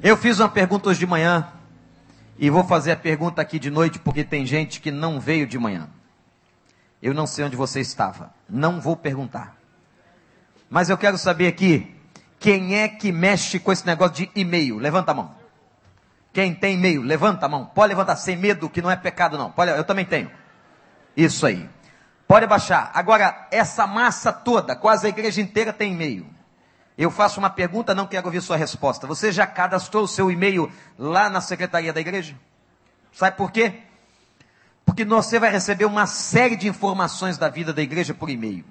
Eu fiz uma pergunta hoje de manhã e vou fazer a pergunta aqui de noite porque tem gente que não veio de manhã. Eu não sei onde você estava, não vou perguntar. Mas eu quero saber aqui, quem é que mexe com esse negócio de e-mail? Levanta a mão. Quem tem e-mail, levanta a mão. Pode levantar sem medo, que não é pecado não. Pode, eu também tenho. Isso aí. Pode baixar. Agora, essa massa toda, quase a igreja inteira tem e-mail. Eu faço uma pergunta, não quero ouvir sua resposta. Você já cadastrou o seu e-mail lá na secretaria da igreja? Sabe por quê? Porque você vai receber uma série de informações da vida da igreja por e-mail.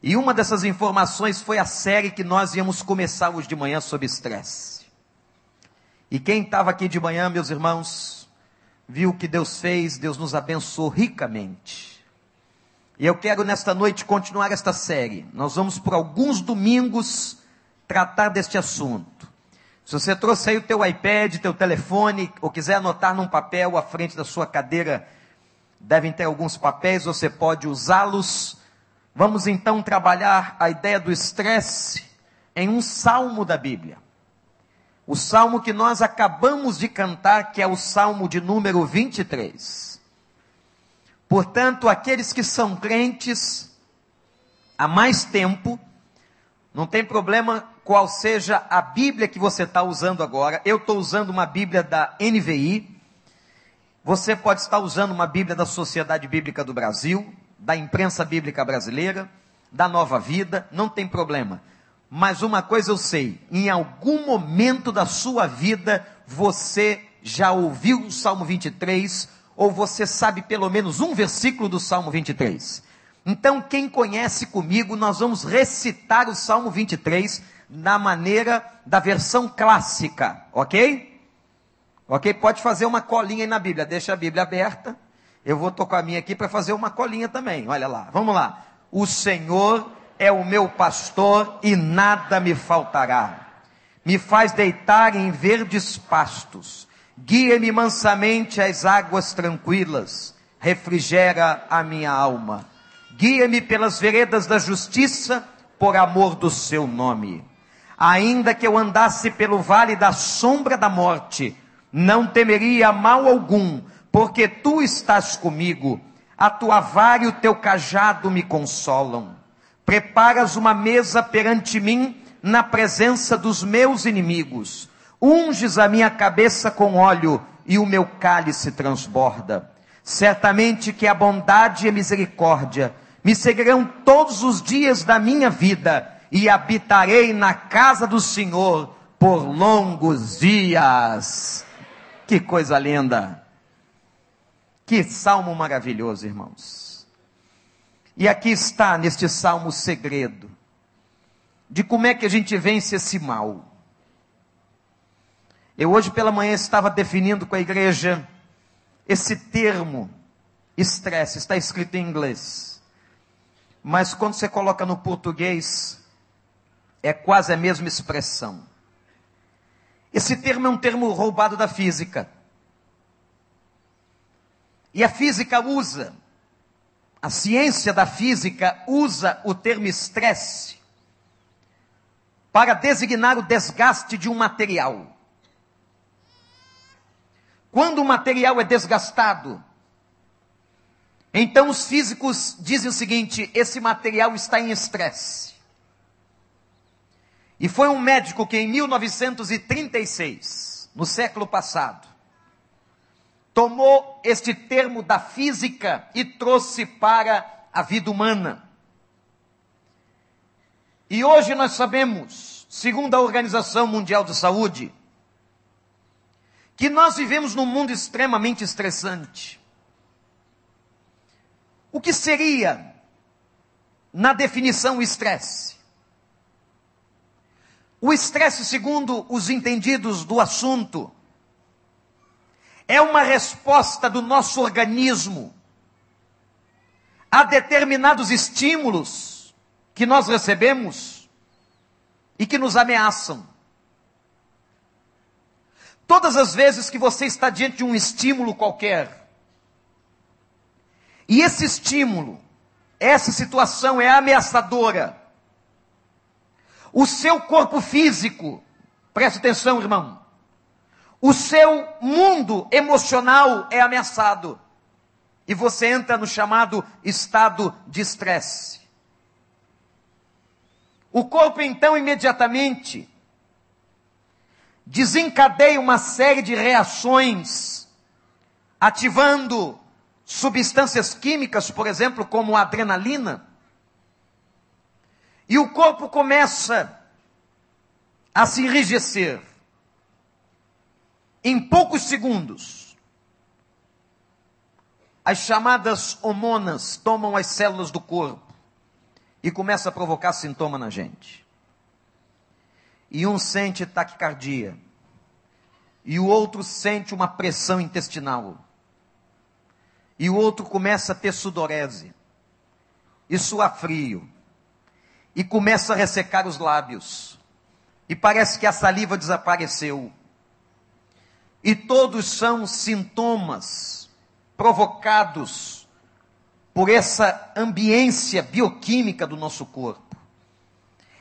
E uma dessas informações foi a série que nós íamos começar hoje de manhã sobre estresse. E quem estava aqui de manhã, meus irmãos, viu o que Deus fez, Deus nos abençoou ricamente. E eu quero nesta noite continuar esta série. Nós vamos por alguns domingos tratar deste assunto. Se você trouxe aí o teu iPad, teu telefone, ou quiser anotar num papel à frente da sua cadeira, devem ter alguns papéis, você pode usá-los. Vamos então trabalhar a ideia do estresse em um salmo da Bíblia. O salmo que nós acabamos de cantar, que é o salmo de número 23. Portanto, aqueles que são crentes há mais tempo, não tem problema qual seja a Bíblia que você está usando agora. Eu estou usando uma Bíblia da NVI. Você pode estar usando uma Bíblia da Sociedade Bíblica do Brasil, da Imprensa Bíblica Brasileira, da Nova Vida, não tem problema. Mas uma coisa eu sei, em algum momento da sua vida você já ouviu o Salmo 23 ou você sabe pelo menos um versículo do Salmo 23? Então, quem conhece comigo, nós vamos recitar o Salmo 23 na maneira da versão clássica, ok? Ok? Pode fazer uma colinha aí na Bíblia, deixa a Bíblia aberta. Eu vou tocar a minha aqui para fazer uma colinha também. Olha lá, vamos lá. O Senhor é o meu pastor e nada me faltará. Me faz deitar em verdes pastos Guia-me mansamente às águas tranquilas, refrigera a minha alma. Guia-me pelas veredas da justiça, por amor do seu nome. Ainda que eu andasse pelo vale da sombra da morte, não temeria mal algum, porque tu estás comigo. A tua vara e o teu cajado me consolam. Preparas uma mesa perante mim na presença dos meus inimigos unges a minha cabeça com óleo e o meu cálice transborda. Certamente que a bondade e a misericórdia me seguirão todos os dias da minha vida e habitarei na casa do Senhor por longos dias. Que coisa linda! Que salmo maravilhoso, irmãos. E aqui está neste salmo o segredo de como é que a gente vence esse mal. Eu hoje pela manhã estava definindo com a igreja esse termo, estresse, está escrito em inglês. Mas quando você coloca no português, é quase a mesma expressão. Esse termo é um termo roubado da física. E a física usa, a ciência da física usa o termo estresse para designar o desgaste de um material. Quando o material é desgastado, então os físicos dizem o seguinte: esse material está em estresse. E foi um médico que em 1936, no século passado, tomou este termo da física e trouxe para a vida humana. E hoje nós sabemos, segundo a Organização Mundial de Saúde, que nós vivemos num mundo extremamente estressante. O que seria, na definição, o estresse? O estresse, segundo os entendidos do assunto, é uma resposta do nosso organismo a determinados estímulos que nós recebemos e que nos ameaçam. Todas as vezes que você está diante de um estímulo qualquer, e esse estímulo, essa situação é ameaçadora, o seu corpo físico Preste atenção, irmão. O seu mundo emocional é ameaçado. E você entra no chamado estado de estresse. O corpo, então, imediatamente desencadeia uma série de reações, ativando substâncias químicas, por exemplo, como adrenalina, e o corpo começa a se enrijecer. Em poucos segundos, as chamadas hormonas tomam as células do corpo e começa a provocar sintoma na gente e um sente taquicardia, e o outro sente uma pressão intestinal, e o outro começa a ter sudorese, e suar frio, e começa a ressecar os lábios, e parece que a saliva desapareceu. E todos são sintomas provocados por essa ambiência bioquímica do nosso corpo.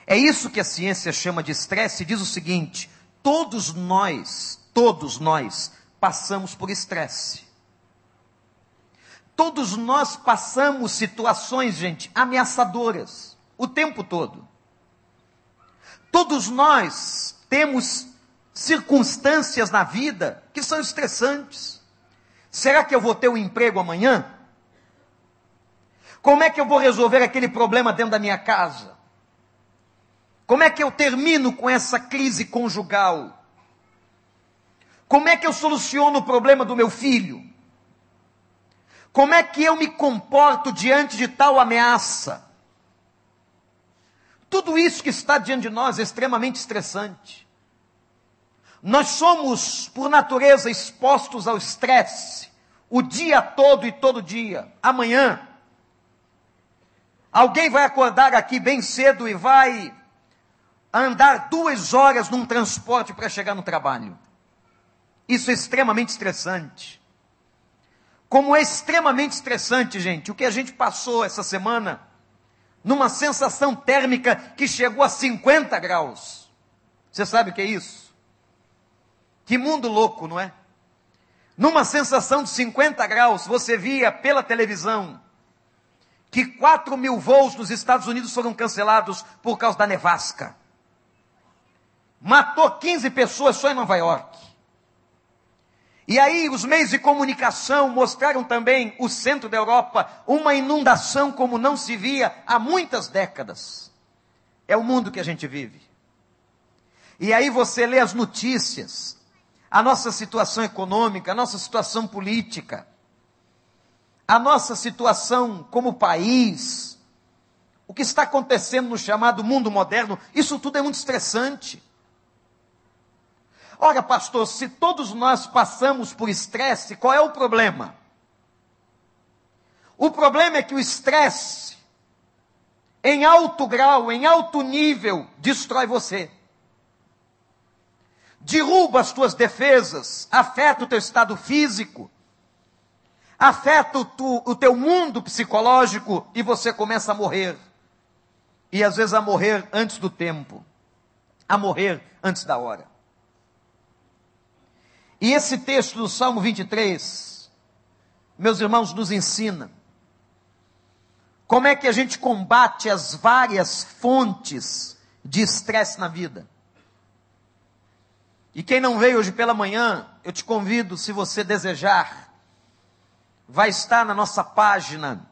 É isso que a ciência chama de estresse e diz o seguinte: todos nós, todos nós passamos por estresse. Todos nós passamos situações, gente, ameaçadoras o tempo todo. Todos nós temos circunstâncias na vida que são estressantes. Será que eu vou ter um emprego amanhã? Como é que eu vou resolver aquele problema dentro da minha casa? Como é que eu termino com essa crise conjugal? Como é que eu soluciono o problema do meu filho? Como é que eu me comporto diante de tal ameaça? Tudo isso que está diante de nós é extremamente estressante. Nós somos, por natureza, expostos ao estresse o dia todo e todo dia. Amanhã, alguém vai acordar aqui bem cedo e vai andar duas horas num transporte para chegar no trabalho. Isso é extremamente estressante. Como é extremamente estressante, gente, o que a gente passou essa semana, numa sensação térmica que chegou a 50 graus. Você sabe o que é isso? Que mundo louco, não é? Numa sensação de 50 graus, você via pela televisão que 4 mil voos nos Estados Unidos foram cancelados por causa da nevasca matou 15 pessoas só em Nova York. E aí os meios de comunicação mostraram também o centro da Europa uma inundação como não se via há muitas décadas. É o mundo que a gente vive. E aí você lê as notícias, a nossa situação econômica, a nossa situação política, a nossa situação como país, o que está acontecendo no chamado mundo moderno, isso tudo é muito estressante. Ora, pastor, se todos nós passamos por estresse, qual é o problema? O problema é que o estresse, em alto grau, em alto nível, destrói você. Derruba as tuas defesas, afeta o teu estado físico, afeta o, tu, o teu mundo psicológico e você começa a morrer. E às vezes a morrer antes do tempo, a morrer antes da hora. E esse texto do Salmo 23, meus irmãos, nos ensina como é que a gente combate as várias fontes de estresse na vida. E quem não veio hoje pela manhã, eu te convido, se você desejar, vai estar na nossa página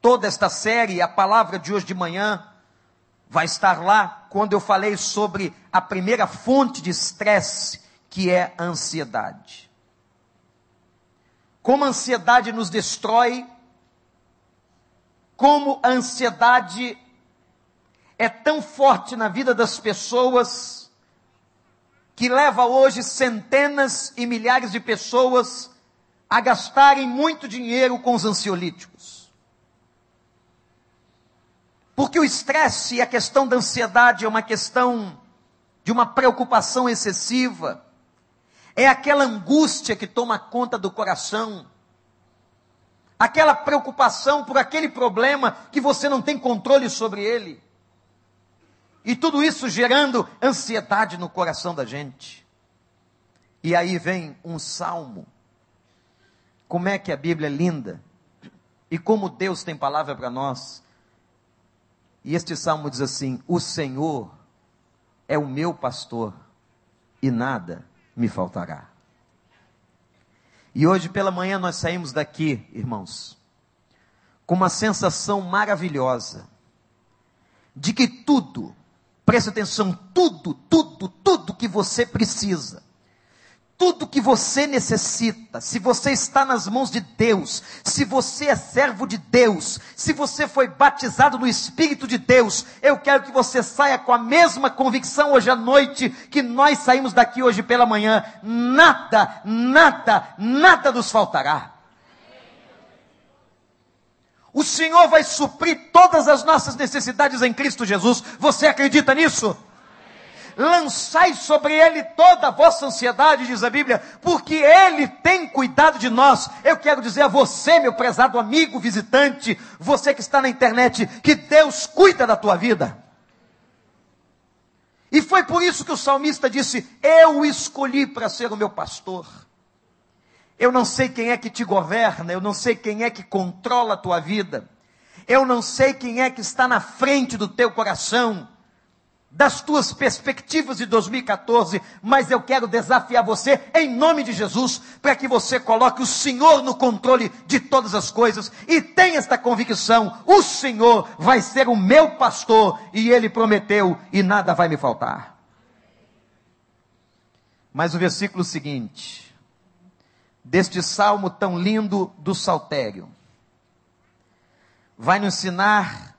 toda esta série, a palavra de hoje de manhã vai estar lá quando eu falei sobre a primeira fonte de estresse que é a ansiedade. Como a ansiedade nos destrói, como a ansiedade é tão forte na vida das pessoas, que leva hoje centenas e milhares de pessoas a gastarem muito dinheiro com os ansiolíticos. Porque o estresse e a questão da ansiedade é uma questão de uma preocupação excessiva, é aquela angústia que toma conta do coração, aquela preocupação por aquele problema que você não tem controle sobre ele. E tudo isso gerando ansiedade no coração da gente. E aí vem um salmo. Como é que a Bíblia é linda. E como Deus tem palavra para nós. E este salmo diz assim: O Senhor é o meu pastor e nada me faltará. E hoje pela manhã nós saímos daqui, irmãos, com uma sensação maravilhosa de que tudo, preste atenção, tudo, tudo, tudo que você precisa tudo que você necessita, se você está nas mãos de Deus, se você é servo de Deus, se você foi batizado no Espírito de Deus, eu quero que você saia com a mesma convicção hoje à noite que nós saímos daqui hoje pela manhã. Nada, nada, nada nos faltará. O Senhor vai suprir todas as nossas necessidades em Cristo Jesus. Você acredita nisso? Lançai sobre ele toda a vossa ansiedade, diz a Bíblia, porque ele tem cuidado de nós. Eu quero dizer a você, meu prezado amigo visitante, você que está na internet, que Deus cuida da tua vida. E foi por isso que o salmista disse: Eu escolhi para ser o meu pastor. Eu não sei quem é que te governa, eu não sei quem é que controla a tua vida, eu não sei quem é que está na frente do teu coração, das tuas perspectivas de 2014, mas eu quero desafiar você em nome de Jesus, para que você coloque o Senhor no controle de todas as coisas e tenha esta convicção: o Senhor vai ser o meu pastor e ele prometeu e nada vai me faltar. Mas o versículo seguinte, deste salmo tão lindo do saltério, vai nos ensinar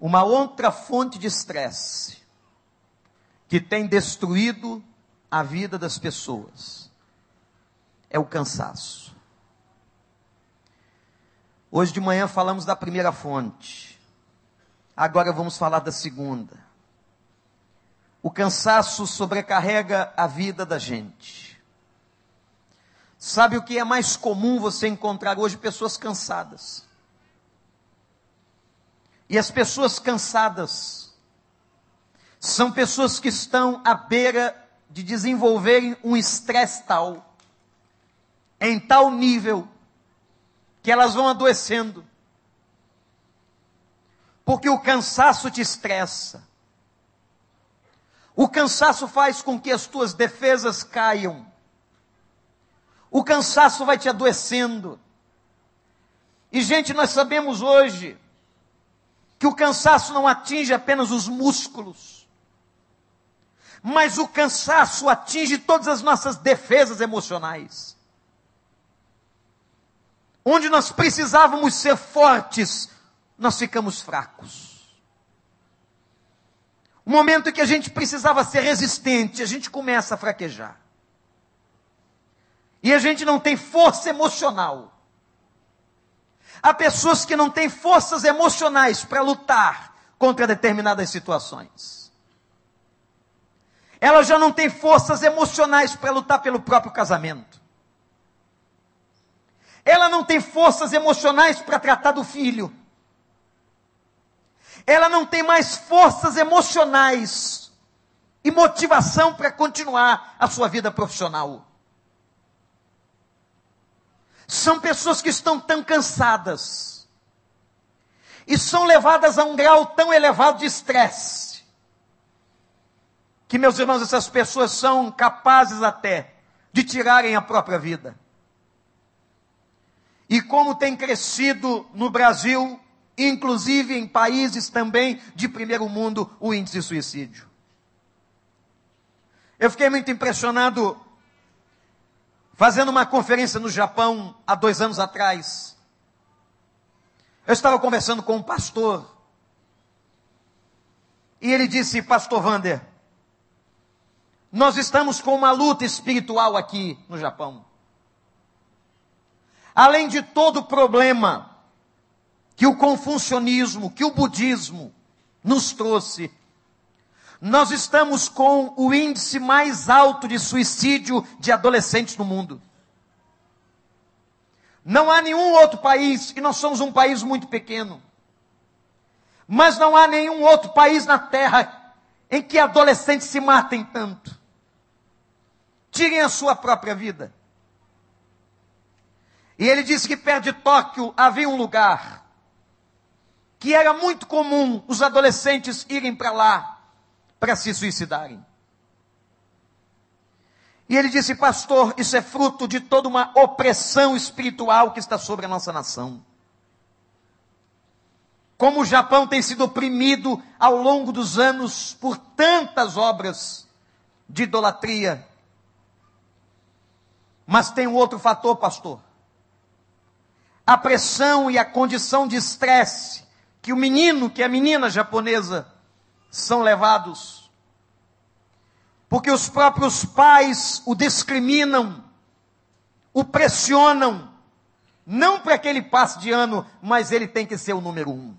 uma outra fonte de estresse que tem destruído a vida das pessoas é o cansaço. Hoje de manhã falamos da primeira fonte. Agora vamos falar da segunda. O cansaço sobrecarrega a vida da gente. Sabe o que é mais comum você encontrar hoje? Pessoas cansadas. E as pessoas cansadas são pessoas que estão à beira de desenvolverem um estresse tal, em tal nível, que elas vão adoecendo. Porque o cansaço te estressa. O cansaço faz com que as tuas defesas caiam. O cansaço vai te adoecendo. E, gente, nós sabemos hoje que o cansaço não atinge apenas os músculos, mas o cansaço atinge todas as nossas defesas emocionais. Onde nós precisávamos ser fortes, nós ficamos fracos. O momento em que a gente precisava ser resistente, a gente começa a fraquejar. E a gente não tem força emocional Há pessoas que não têm forças emocionais para lutar contra determinadas situações. Ela já não tem forças emocionais para lutar pelo próprio casamento. Ela não tem forças emocionais para tratar do filho. Ela não tem mais forças emocionais e motivação para continuar a sua vida profissional. São pessoas que estão tão cansadas e são levadas a um grau tão elevado de estresse que, meus irmãos, essas pessoas são capazes até de tirarem a própria vida. E como tem crescido no Brasil, inclusive em países também de primeiro mundo, o índice de suicídio. Eu fiquei muito impressionado fazendo uma conferência no Japão há dois anos atrás. Eu estava conversando com um pastor. E ele disse, Pastor Vander, nós estamos com uma luta espiritual aqui no Japão. Além de todo o problema que o confucionismo, que o budismo nos trouxe, nós estamos com o índice mais alto de suicídio de adolescentes no mundo. Não há nenhum outro país, e nós somos um país muito pequeno. Mas não há nenhum outro país na terra em que adolescentes se matem tanto. Tirem a sua própria vida. E ele disse que perto de Tóquio havia um lugar que era muito comum os adolescentes irem para lá para se suicidarem. E ele disse, pastor, isso é fruto de toda uma opressão espiritual que está sobre a nossa nação. Como o Japão tem sido oprimido ao longo dos anos por tantas obras de idolatria. Mas tem um outro fator, pastor. A pressão e a condição de estresse que o menino, que a menina japonesa são levados. Porque os próprios pais o discriminam, o pressionam, não para que ele passe de ano, mas ele tem que ser o número um.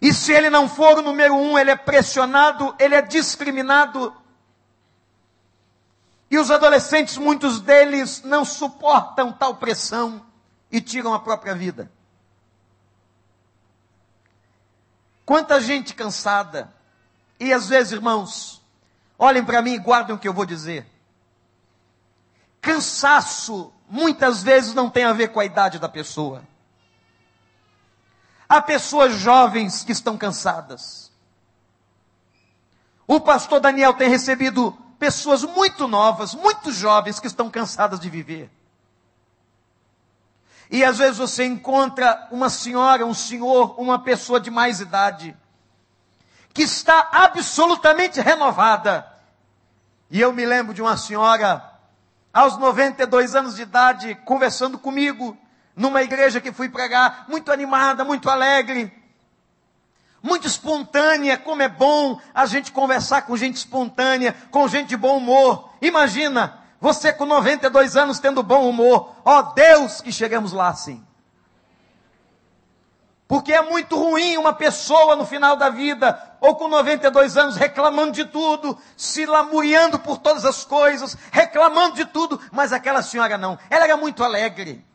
E se ele não for o número um, ele é pressionado, ele é discriminado. E os adolescentes, muitos deles, não suportam tal pressão e tiram a própria vida. Quanta gente cansada. E às vezes, irmãos, olhem para mim e guardem o que eu vou dizer. Cansaço muitas vezes não tem a ver com a idade da pessoa. Há pessoas jovens que estão cansadas. O pastor Daniel tem recebido pessoas muito novas, muito jovens que estão cansadas de viver. E às vezes você encontra uma senhora, um senhor, uma pessoa de mais idade, que está absolutamente renovada. E eu me lembro de uma senhora, aos 92 anos de idade, conversando comigo, numa igreja que fui pregar, muito animada, muito alegre, muito espontânea, como é bom a gente conversar com gente espontânea, com gente de bom humor. Imagina, você com 92 anos tendo bom humor. Ó oh, Deus, que chegamos lá assim. Porque é muito ruim uma pessoa no final da vida, ou com 92 anos, reclamando de tudo, se lamuriando por todas as coisas, reclamando de tudo, mas aquela senhora não. Ela era muito alegre.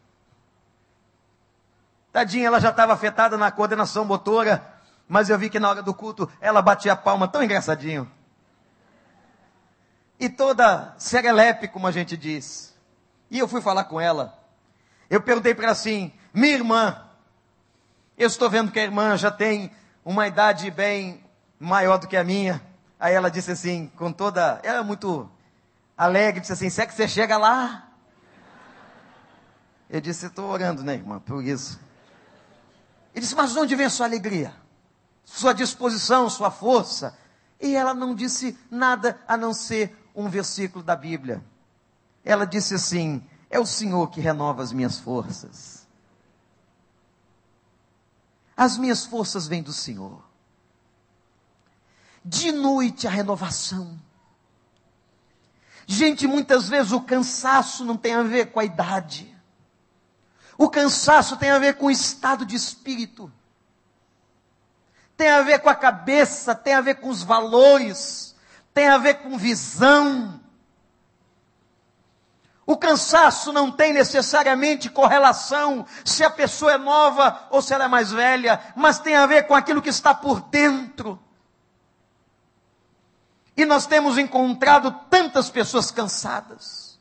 Tadinha, ela já estava afetada na coordenação motora, mas eu vi que na hora do culto ela batia a palma tão engraçadinho e toda serelepe, como a gente diz. E eu fui falar com ela. Eu perguntei para ela assim: minha irmã, eu estou vendo que a irmã já tem uma idade bem maior do que a minha. Aí ela disse assim, com toda. Ela é muito alegre, disse assim: será que você chega lá? Eu disse: estou orando, né, irmã, por isso. Ele disse: mas de onde vem a sua alegria? Sua disposição, sua força? E ela não disse nada a não ser um versículo da Bíblia. Ela disse assim: É o Senhor que renova as minhas forças. As minhas forças vêm do Senhor. De noite a renovação. Gente, muitas vezes o cansaço não tem a ver com a idade. O cansaço tem a ver com o estado de espírito. Tem a ver com a cabeça, tem a ver com os valores tem a ver com visão. O cansaço não tem necessariamente correlação se a pessoa é nova ou se ela é mais velha, mas tem a ver com aquilo que está por dentro. E nós temos encontrado tantas pessoas cansadas,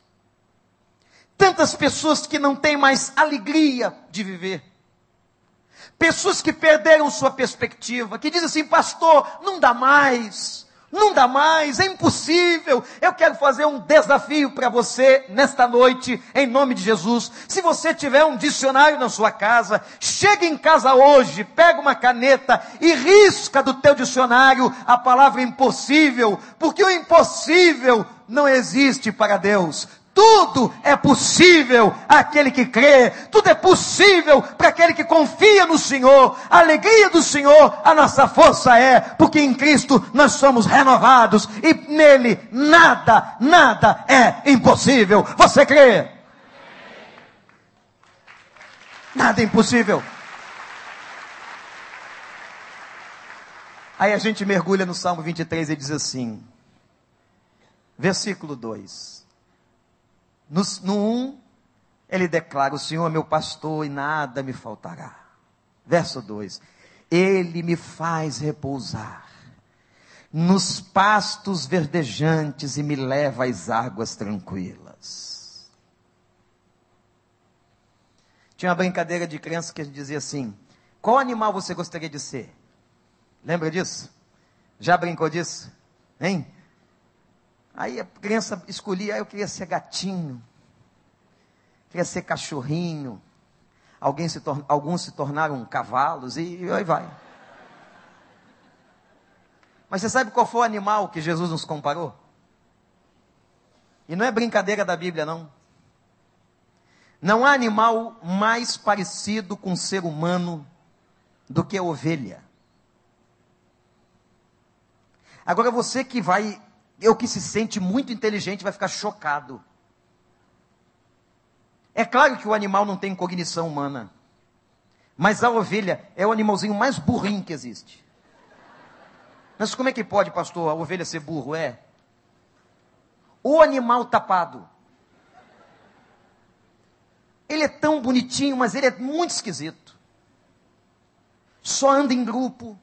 tantas pessoas que não têm mais alegria de viver, pessoas que perderam sua perspectiva, que dizem assim, pastor, não dá mais, não dá mais, é impossível. Eu quero fazer um desafio para você nesta noite, em nome de Jesus. Se você tiver um dicionário na sua casa, chegue em casa hoje, pega uma caneta e risca do teu dicionário a palavra impossível, porque o impossível não existe para Deus. Tudo é possível àquele que crê, tudo é possível para aquele que confia no Senhor. A alegria do Senhor, a nossa força é, porque em Cristo nós somos renovados e nele nada, nada é impossível. Você crê? Nada é impossível. Aí a gente mergulha no Salmo 23 e diz assim, versículo 2. No, 1, ele declara: O Senhor é meu pastor e nada me faltará. Verso 2: Ele me faz repousar nos pastos verdejantes e me leva às águas tranquilas. Tinha uma brincadeira de criança que dizia assim: qual animal você gostaria de ser? Lembra disso? Já brincou disso? Hein? Aí a criança escolhia, ah, eu queria ser gatinho, queria ser cachorrinho, Alguém se alguns se tornaram cavalos e, e aí vai. Mas você sabe qual foi o animal que Jesus nos comparou? E não é brincadeira da Bíblia, não. Não há animal mais parecido com o ser humano do que a ovelha. Agora você que vai, eu que se sente muito inteligente, vai ficar chocado. É claro que o animal não tem cognição humana. Mas a ovelha é o animalzinho mais burrinho que existe. Mas como é que pode, pastor, a ovelha ser burro? É. O animal tapado. Ele é tão bonitinho, mas ele é muito esquisito. Só anda em grupo.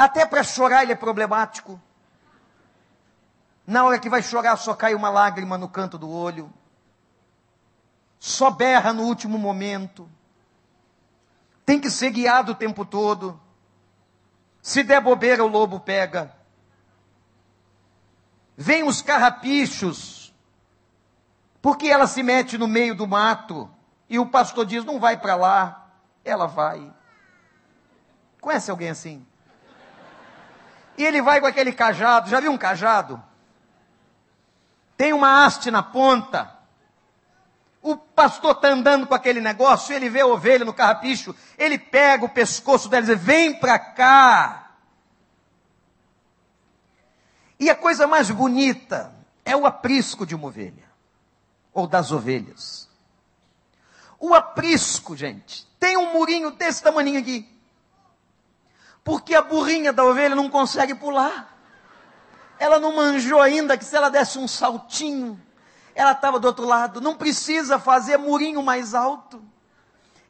Até para chorar ele é problemático. Na hora que vai chorar, só cai uma lágrima no canto do olho só berra no último momento, tem que ser guiado o tempo todo. Se der bobeira, o lobo pega. Vem os carrapichos, porque ela se mete no meio do mato e o pastor diz: não vai para lá, ela vai. Conhece alguém assim? E ele vai com aquele cajado, já viu um cajado? Tem uma haste na ponta. O pastor está andando com aquele negócio, ele vê a ovelha no carrapicho, ele pega o pescoço dela e diz: Vem para cá. E a coisa mais bonita é o aprisco de uma ovelha, ou das ovelhas. O aprisco, gente, tem um murinho desse tamanho aqui. Porque a burrinha da ovelha não consegue pular. Ela não manjou ainda que se ela desse um saltinho, ela estava do outro lado. Não precisa fazer murinho mais alto.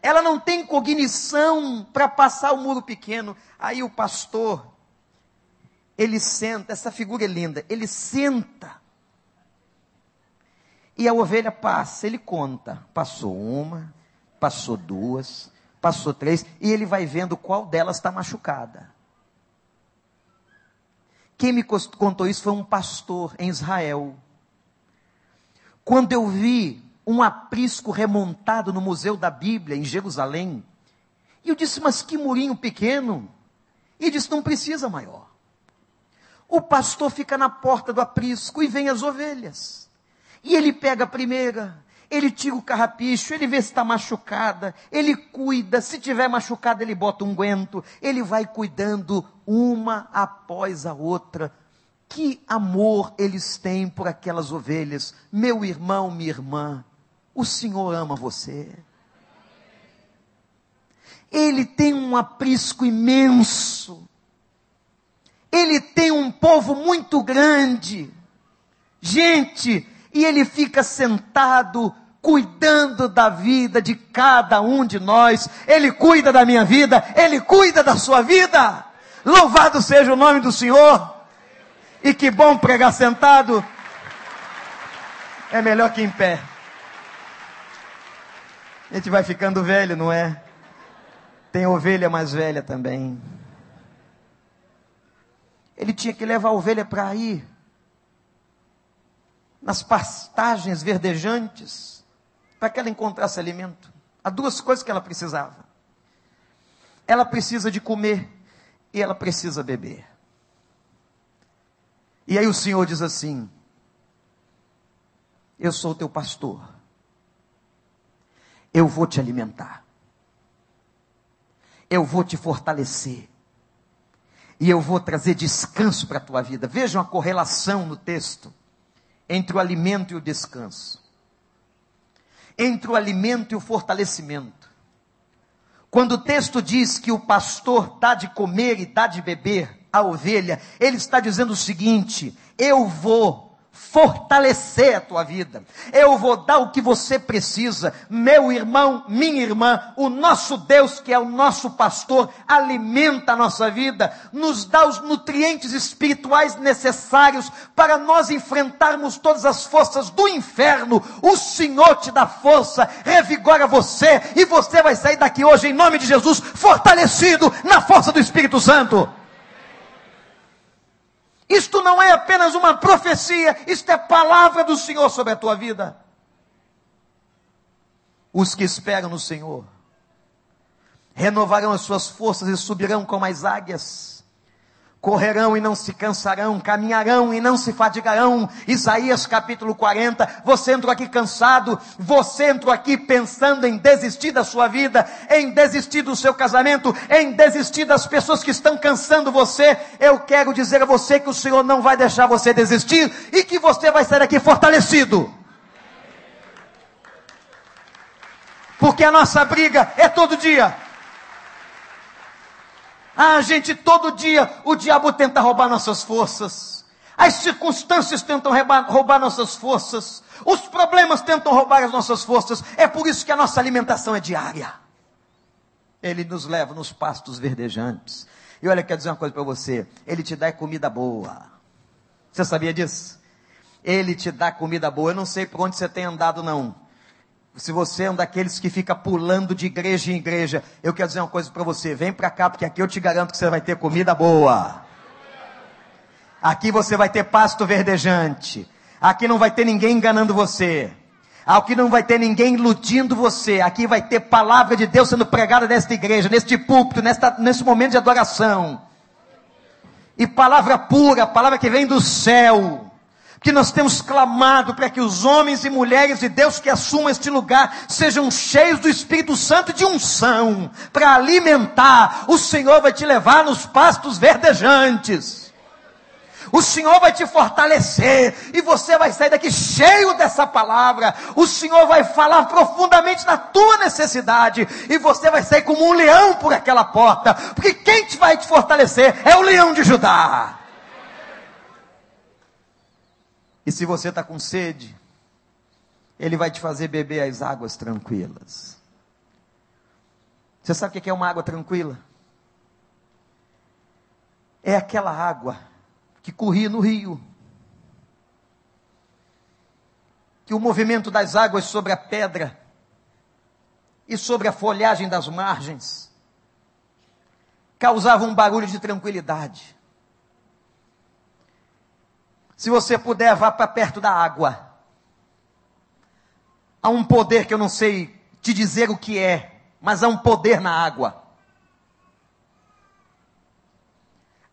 Ela não tem cognição para passar o muro pequeno. Aí o pastor, ele senta, essa figura é linda, ele senta. E a ovelha passa, ele conta. Passou uma, passou duas, passou três, e ele vai vendo qual delas está machucada. Quem me contou isso foi um pastor em Israel. Quando eu vi um aprisco remontado no Museu da Bíblia, em Jerusalém, e eu disse, mas que murinho pequeno. E disse, não precisa maior. O pastor fica na porta do aprisco e vem as ovelhas. E ele pega a primeira, ele tira o carrapicho, ele vê se está machucada, ele cuida, se tiver machucada, ele bota um guento, ele vai cuidando uma após a outra, que amor eles têm por aquelas ovelhas. Meu irmão, minha irmã, o Senhor ama você. Ele tem um aprisco imenso. Ele tem um povo muito grande. Gente, e ele fica sentado cuidando da vida de cada um de nós. Ele cuida da minha vida, ele cuida da sua vida. Louvado seja o nome do Senhor. E que bom pregar sentado. É melhor que em pé. A gente vai ficando velho, não é? Tem ovelha mais velha também. Ele tinha que levar a ovelha para ir nas pastagens verdejantes para que ela encontrasse alimento. Há duas coisas que ela precisava. Ela precisa de comer e ela precisa beber. E aí o Senhor diz assim: Eu sou teu pastor, eu vou te alimentar, eu vou te fortalecer, e eu vou trazer descanso para a tua vida. Vejam a correlação no texto entre o alimento e o descanso, entre o alimento e o fortalecimento. Quando o texto diz que o pastor dá de comer e dá de beber, a ovelha, ele está dizendo o seguinte: eu vou fortalecer a tua vida. Eu vou dar o que você precisa. Meu irmão, minha irmã, o nosso Deus, que é o nosso pastor, alimenta a nossa vida, nos dá os nutrientes espirituais necessários para nós enfrentarmos todas as forças do inferno. O Senhor te dá força, revigora você e você vai sair daqui hoje em nome de Jesus fortalecido na força do Espírito Santo. Isto não é apenas uma profecia, isto é palavra do Senhor sobre a tua vida. Os que esperam no Senhor renovarão as suas forças e subirão como as águias correrão e não se cansarão, caminharão e não se fadigarão. Isaías capítulo 40. Você entrou aqui cansado, você entrou aqui pensando em desistir da sua vida, em desistir do seu casamento, em desistir das pessoas que estão cansando você. Eu quero dizer a você que o Senhor não vai deixar você desistir e que você vai sair aqui fortalecido. Porque a nossa briga é todo dia. Ah, gente, todo dia o diabo tenta roubar nossas forças. As circunstâncias tentam roubar, nossas forças. Os problemas tentam roubar as nossas forças. É por isso que a nossa alimentação é diária. Ele nos leva nos pastos verdejantes. E olha, quero dizer uma coisa para você. Ele te dá comida boa. Você sabia disso? Ele te dá comida boa. Eu não sei por onde você tem andado, não. Se você é um daqueles que fica pulando de igreja em igreja, eu quero dizer uma coisa para você: vem para cá, porque aqui eu te garanto que você vai ter comida boa. Aqui você vai ter pasto verdejante. Aqui não vai ter ninguém enganando você. Aqui não vai ter ninguém iludindo você. Aqui vai ter palavra de Deus sendo pregada nesta igreja, neste púlpito, nesta, nesse momento de adoração. E palavra pura, palavra que vem do céu que nós temos clamado para que os homens e mulheres de Deus que assumam este lugar sejam cheios do Espírito Santo de unção, para alimentar. O Senhor vai te levar nos pastos verdejantes. O Senhor vai te fortalecer e você vai sair daqui cheio dessa palavra. O Senhor vai falar profundamente na tua necessidade e você vai sair como um leão por aquela porta, porque quem te vai te fortalecer é o leão de Judá. E se você está com sede, Ele vai te fazer beber as águas tranquilas. Você sabe o que é uma água tranquila? É aquela água que corria no rio. Que o movimento das águas sobre a pedra e sobre a folhagem das margens causava um barulho de tranquilidade. Se você puder, vá para perto da água. Há um poder que eu não sei te dizer o que é, mas há um poder na água.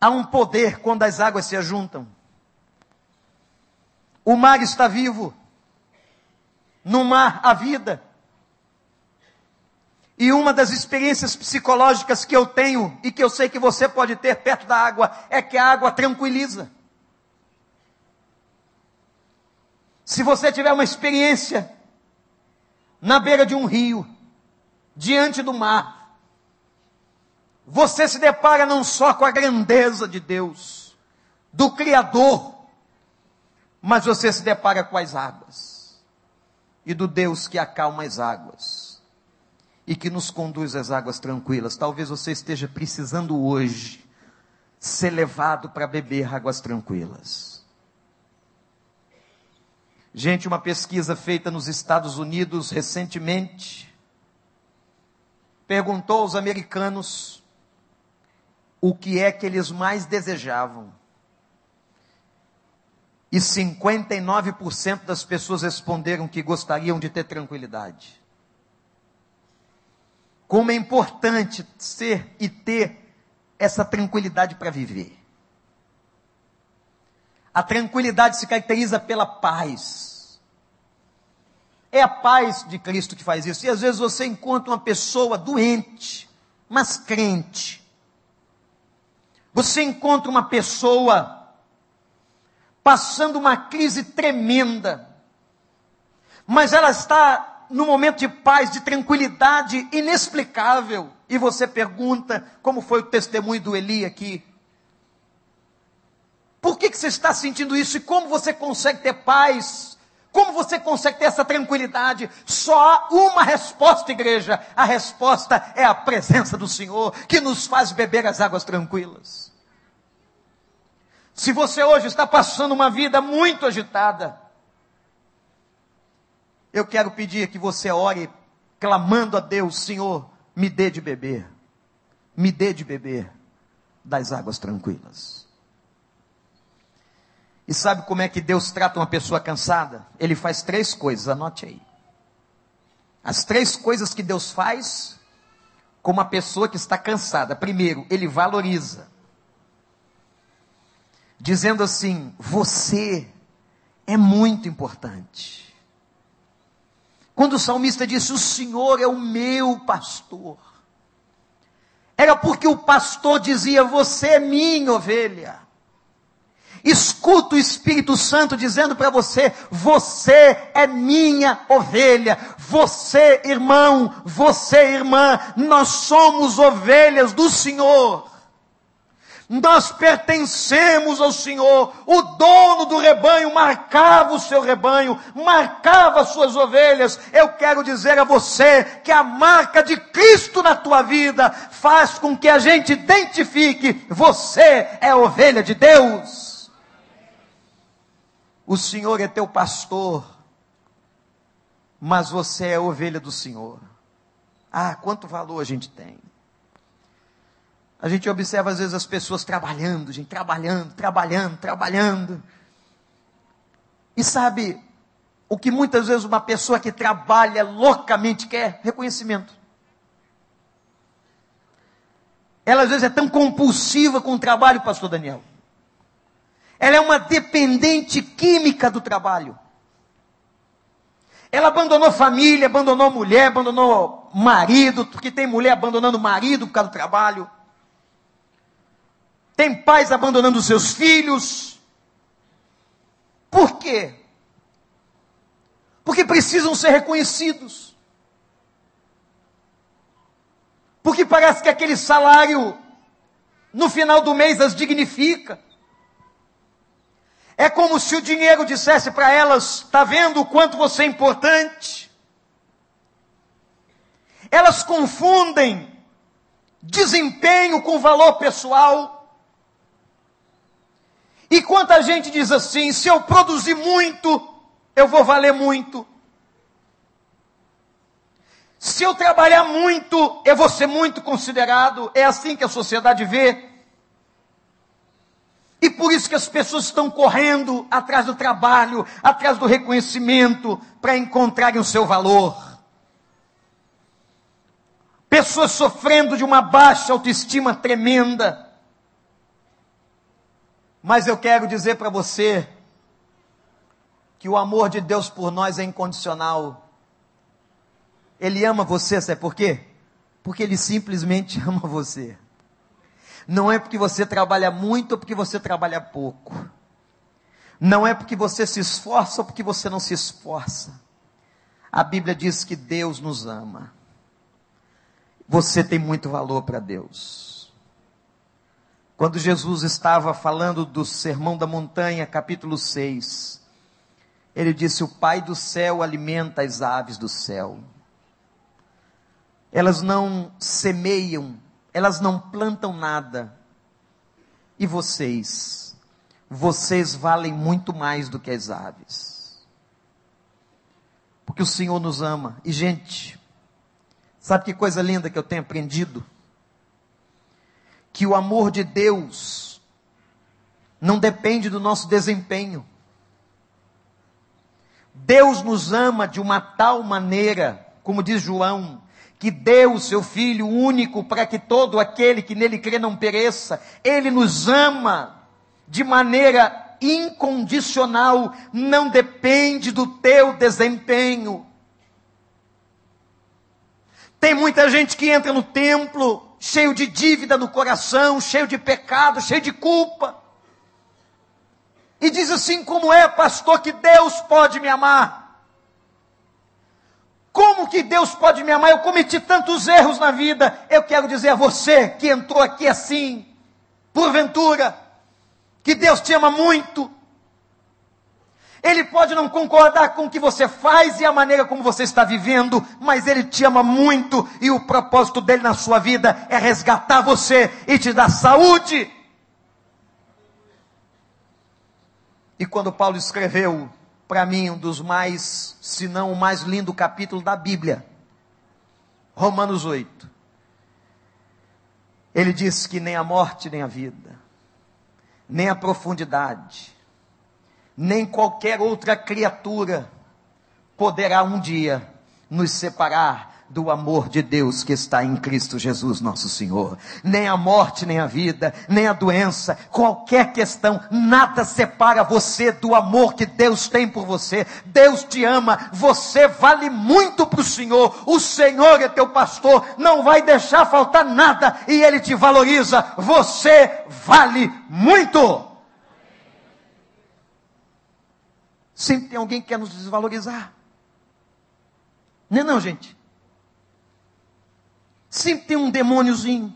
Há um poder quando as águas se ajuntam. O mar está vivo. No mar há vida. E uma das experiências psicológicas que eu tenho e que eu sei que você pode ter perto da água é que a água tranquiliza. Se você tiver uma experiência na beira de um rio, diante do mar, você se depara não só com a grandeza de Deus, do Criador, mas você se depara com as águas e do Deus que acalma as águas e que nos conduz às águas tranquilas. Talvez você esteja precisando hoje ser levado para beber águas tranquilas. Gente, uma pesquisa feita nos Estados Unidos recentemente perguntou aos americanos o que é que eles mais desejavam. E 59% das pessoas responderam que gostariam de ter tranquilidade. Como é importante ser e ter essa tranquilidade para viver. A tranquilidade se caracteriza pela paz. É a paz de Cristo que faz isso. E às vezes você encontra uma pessoa doente, mas crente. Você encontra uma pessoa passando uma crise tremenda, mas ela está num momento de paz, de tranquilidade inexplicável. E você pergunta, como foi o testemunho do Eli aqui? Por que, que você está sentindo isso e como você consegue ter paz? Como você consegue ter essa tranquilidade? Só há uma resposta, igreja. A resposta é a presença do Senhor, que nos faz beber as águas tranquilas. Se você hoje está passando uma vida muito agitada, eu quero pedir que você ore clamando a Deus, Senhor, me dê de beber, me dê de beber das águas tranquilas. E sabe como é que Deus trata uma pessoa cansada? Ele faz três coisas, anote aí. As três coisas que Deus faz com uma pessoa que está cansada. Primeiro, ele valoriza. Dizendo assim: Você é muito importante. Quando o salmista disse: O Senhor é o meu pastor, era porque o pastor dizia: Você é minha ovelha. Escuta o Espírito Santo dizendo para você: Você é minha ovelha. Você, irmão, você, irmã, nós somos ovelhas do Senhor. Nós pertencemos ao Senhor. O dono do rebanho marcava o seu rebanho, marcava as suas ovelhas. Eu quero dizer a você que a marca de Cristo na tua vida faz com que a gente identifique: você é ovelha de Deus. O Senhor é teu pastor, mas você é ovelha do Senhor. Ah, quanto valor a gente tem. A gente observa às vezes as pessoas trabalhando, gente, trabalhando, trabalhando, trabalhando. E sabe, o que muitas vezes uma pessoa que trabalha loucamente quer? Reconhecimento. Ela às vezes é tão compulsiva com o trabalho, pastor Daniel. Ela é uma dependente química do trabalho. Ela abandonou família, abandonou mulher, abandonou marido, porque tem mulher abandonando marido por causa do trabalho tem pais abandonando seus filhos. Por quê? Porque precisam ser reconhecidos. Porque parece que aquele salário, no final do mês, as dignifica. É como se o dinheiro dissesse para elas: está vendo o quanto você é importante? Elas confundem desempenho com valor pessoal. E quanta gente diz assim: se eu produzir muito, eu vou valer muito. Se eu trabalhar muito, eu vou ser muito considerado. É assim que a sociedade vê. E por isso que as pessoas estão correndo atrás do trabalho, atrás do reconhecimento, para encontrarem o seu valor. Pessoas sofrendo de uma baixa autoestima tremenda mas eu quero dizer para você que o amor de Deus por nós é incondicional. Ele ama você, sabe por quê? Porque ele simplesmente ama você. Não é porque você trabalha muito ou porque você trabalha pouco. Não é porque você se esforça ou porque você não se esforça. A Bíblia diz que Deus nos ama. Você tem muito valor para Deus. Quando Jesus estava falando do Sermão da Montanha, capítulo 6, ele disse: O Pai do céu alimenta as aves do céu. Elas não semeiam, elas não plantam nada. E vocês? Vocês valem muito mais do que as aves. Porque o Senhor nos ama. E, gente, sabe que coisa linda que eu tenho aprendido? que o amor de Deus não depende do nosso desempenho. Deus nos ama de uma tal maneira, como diz João, que deu o seu Filho único para que todo aquele que nele crê não pereça. Ele nos ama de maneira incondicional, não depende do teu desempenho. Tem muita gente que entra no templo cheio de dívida no coração, cheio de pecado, cheio de culpa. E diz assim: como é, pastor, que Deus pode me amar? Como que Deus pode me amar? Eu cometi tantos erros na vida. Eu quero dizer a você que entrou aqui assim, porventura, que Deus te ama muito. Ele pode não concordar com o que você faz e a maneira como você está vivendo, mas Ele te ama muito e o propósito dele na sua vida é resgatar você e te dar saúde. E quando Paulo escreveu para mim um dos mais, se não o mais lindo capítulo da Bíblia, Romanos 8, ele diz que nem a morte, nem a vida, nem a profundidade, nem qualquer outra criatura poderá um dia nos separar do amor de Deus que está em Cristo Jesus, nosso Senhor. Nem a morte, nem a vida, nem a doença, qualquer questão, nada separa você do amor que Deus tem por você. Deus te ama, você vale muito para o Senhor. O Senhor é teu pastor, não vai deixar faltar nada e Ele te valoriza. Você vale muito. Sempre tem alguém que quer nos desvalorizar. Não é não, gente? Sempre tem um demôniozinho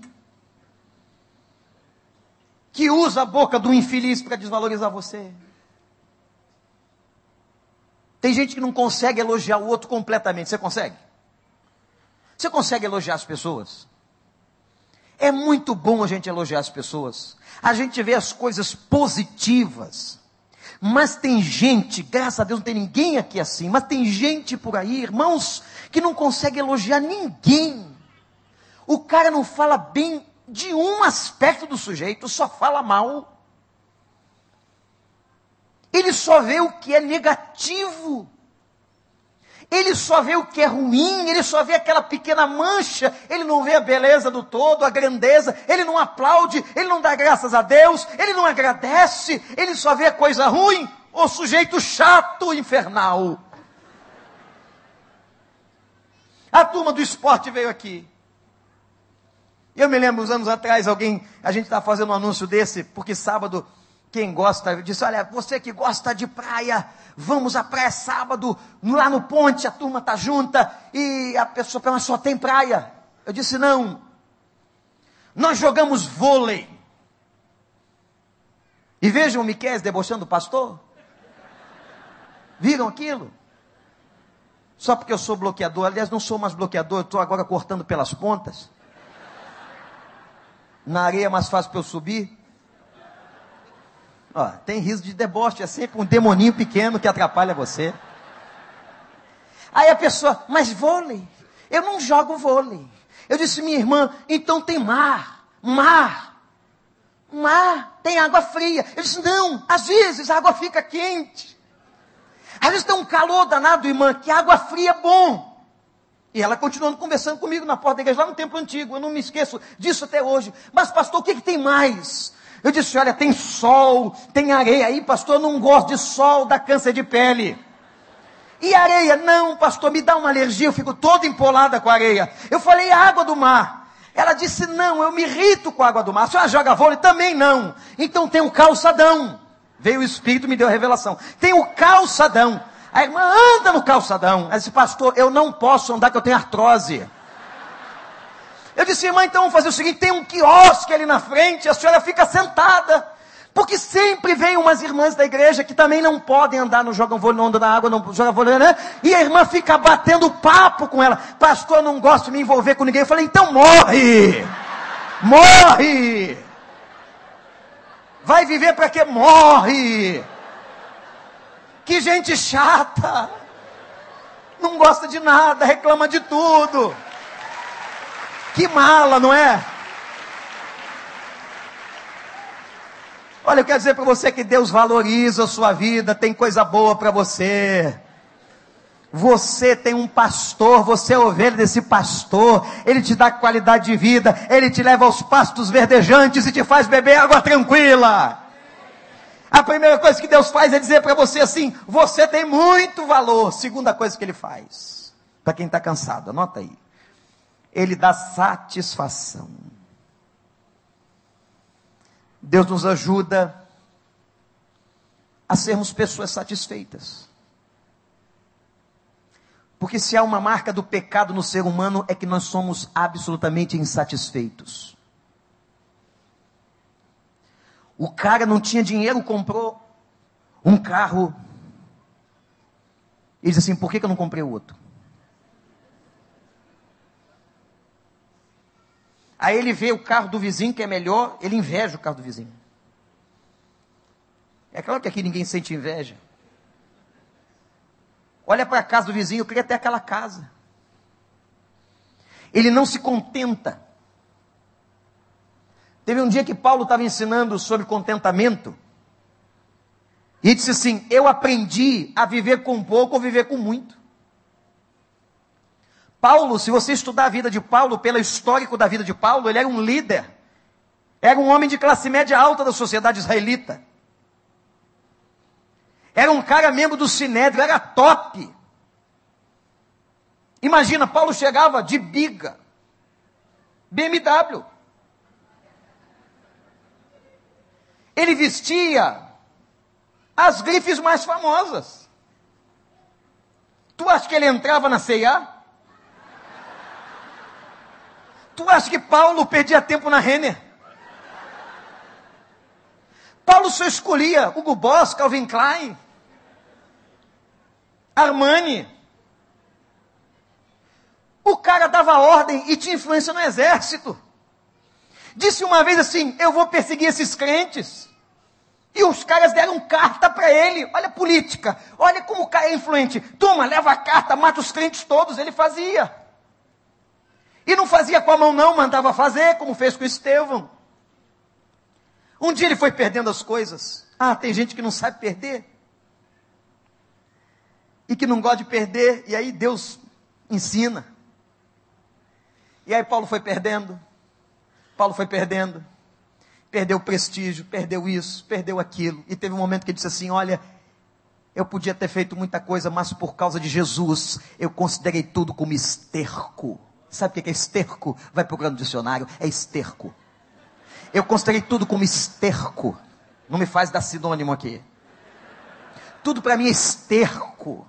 que usa a boca do infeliz para desvalorizar você. Tem gente que não consegue elogiar o outro completamente. Você consegue? Você consegue elogiar as pessoas? É muito bom a gente elogiar as pessoas. A gente vê as coisas positivas. Mas tem gente, graças a Deus não tem ninguém aqui assim, mas tem gente por aí, irmãos, que não consegue elogiar ninguém. O cara não fala bem de um aspecto do sujeito, só fala mal. Ele só vê o que é negativo. Ele só vê o que é ruim, ele só vê aquela pequena mancha, ele não vê a beleza do todo, a grandeza, ele não aplaude, ele não dá graças a Deus, ele não agradece, ele só vê coisa ruim, o sujeito chato, infernal. A turma do esporte veio aqui. Eu me lembro, uns anos atrás, alguém, a gente estava fazendo um anúncio desse, porque sábado, quem gosta, disse, olha, você que gosta de praia, vamos à praia sábado, lá no ponte, a turma está junta, e a pessoa pergunta, só tem praia? Eu disse, não. Nós jogamos vôlei. E vejam o Miquel debochando o pastor. Viram aquilo? Só porque eu sou bloqueador, aliás, não sou mais bloqueador, estou agora cortando pelas pontas. Na areia é mais fácil para eu subir. Ó, tem riso de deboche, é sempre um demoninho pequeno que atrapalha você. Aí a pessoa, mas vôlei? Eu não jogo vôlei. Eu disse, minha irmã, então tem mar. Mar. Mar. Tem água fria. Eu disse, não, às vezes a água fica quente. Às vezes tem um calor danado, irmã, que água fria é bom. E ela continuando conversando comigo na porta da igreja, lá no templo antigo. Eu não me esqueço disso até hoje. Mas, pastor, o que, que tem mais? Eu disse, olha, tem sol, tem areia. Aí, pastor, eu não gosto de sol, dá câncer de pele. E areia? Não, pastor, me dá uma alergia, eu fico toda empolada com a areia. Eu falei, a água do mar. Ela disse, não, eu me irrito com a água do mar. A senhora joga vôlei? Também não. Então tem o calçadão. Veio o Espírito, me deu a revelação. Tem o calçadão. A irmã anda no calçadão. Ela disse, pastor, eu não posso andar que eu tenho artrose. Eu disse, irmã, então vamos fazer o seguinte: tem um quiosque ali na frente, a senhora fica sentada. Porque sempre vem umas irmãs da igreja que também não podem andar, não jogam vôlei, não andam na água, não jogam vôlei, né? E a irmã fica batendo papo com ela. Pastor, eu não gosto de me envolver com ninguém. Eu falei, então morre! Morre! Vai viver para quê? Morre! Que gente chata. Não gosta de nada, reclama de tudo. Que mala, não é? Olha, eu quero dizer para você que Deus valoriza a sua vida, tem coisa boa para você. Você tem um pastor, você é ovelha desse pastor, ele te dá qualidade de vida, ele te leva aos pastos verdejantes e te faz beber água tranquila. A primeira coisa que Deus faz é dizer para você assim: você tem muito valor. Segunda coisa que Ele faz, para quem está cansado, anota aí. Ele dá satisfação. Deus nos ajuda a sermos pessoas satisfeitas. Porque se há uma marca do pecado no ser humano é que nós somos absolutamente insatisfeitos. O cara não tinha dinheiro, comprou um carro. Ele diz assim: por que, que eu não comprei outro? Aí ele vê o carro do vizinho que é melhor, ele inveja o carro do vizinho. É claro que aqui ninguém sente inveja. Olha para a casa do vizinho, eu queria ter aquela casa. Ele não se contenta. Teve um dia que Paulo estava ensinando sobre contentamento. E disse assim: Eu aprendi a viver com pouco ou viver com muito. Paulo, se você estudar a vida de Paulo, pelo histórico da vida de Paulo, ele era um líder. Era um homem de classe média alta da sociedade israelita. Era um cara membro do Sinédrio, era top. Imagina, Paulo chegava de biga, BMW. Ele vestia as grifes mais famosas. Tu acha que ele entrava na C&A? Tu acha que Paulo perdia tempo na Renner? Paulo só escolhia Hugo Boss, Calvin Klein, Armani. O cara dava ordem e tinha influência no exército. Disse uma vez assim: Eu vou perseguir esses crentes. E os caras deram carta para ele. Olha a política. Olha como o cara é influente. Toma, leva a carta, mata os crentes todos. Ele fazia. E não fazia com a mão, não, mandava fazer, como fez com Estevão. Um dia ele foi perdendo as coisas. Ah, tem gente que não sabe perder. E que não gosta de perder. E aí Deus ensina. E aí Paulo foi perdendo. Paulo foi perdendo perdeu o prestígio, perdeu isso, perdeu aquilo. E teve um momento que ele disse assim: Olha, eu podia ter feito muita coisa, mas por causa de Jesus, eu considerei tudo como esterco. Sabe o que é esterco? Vai procurar no dicionário, é esterco. Eu considerei tudo como esterco. Não me faz dar sinônimo aqui. Tudo para mim é esterco.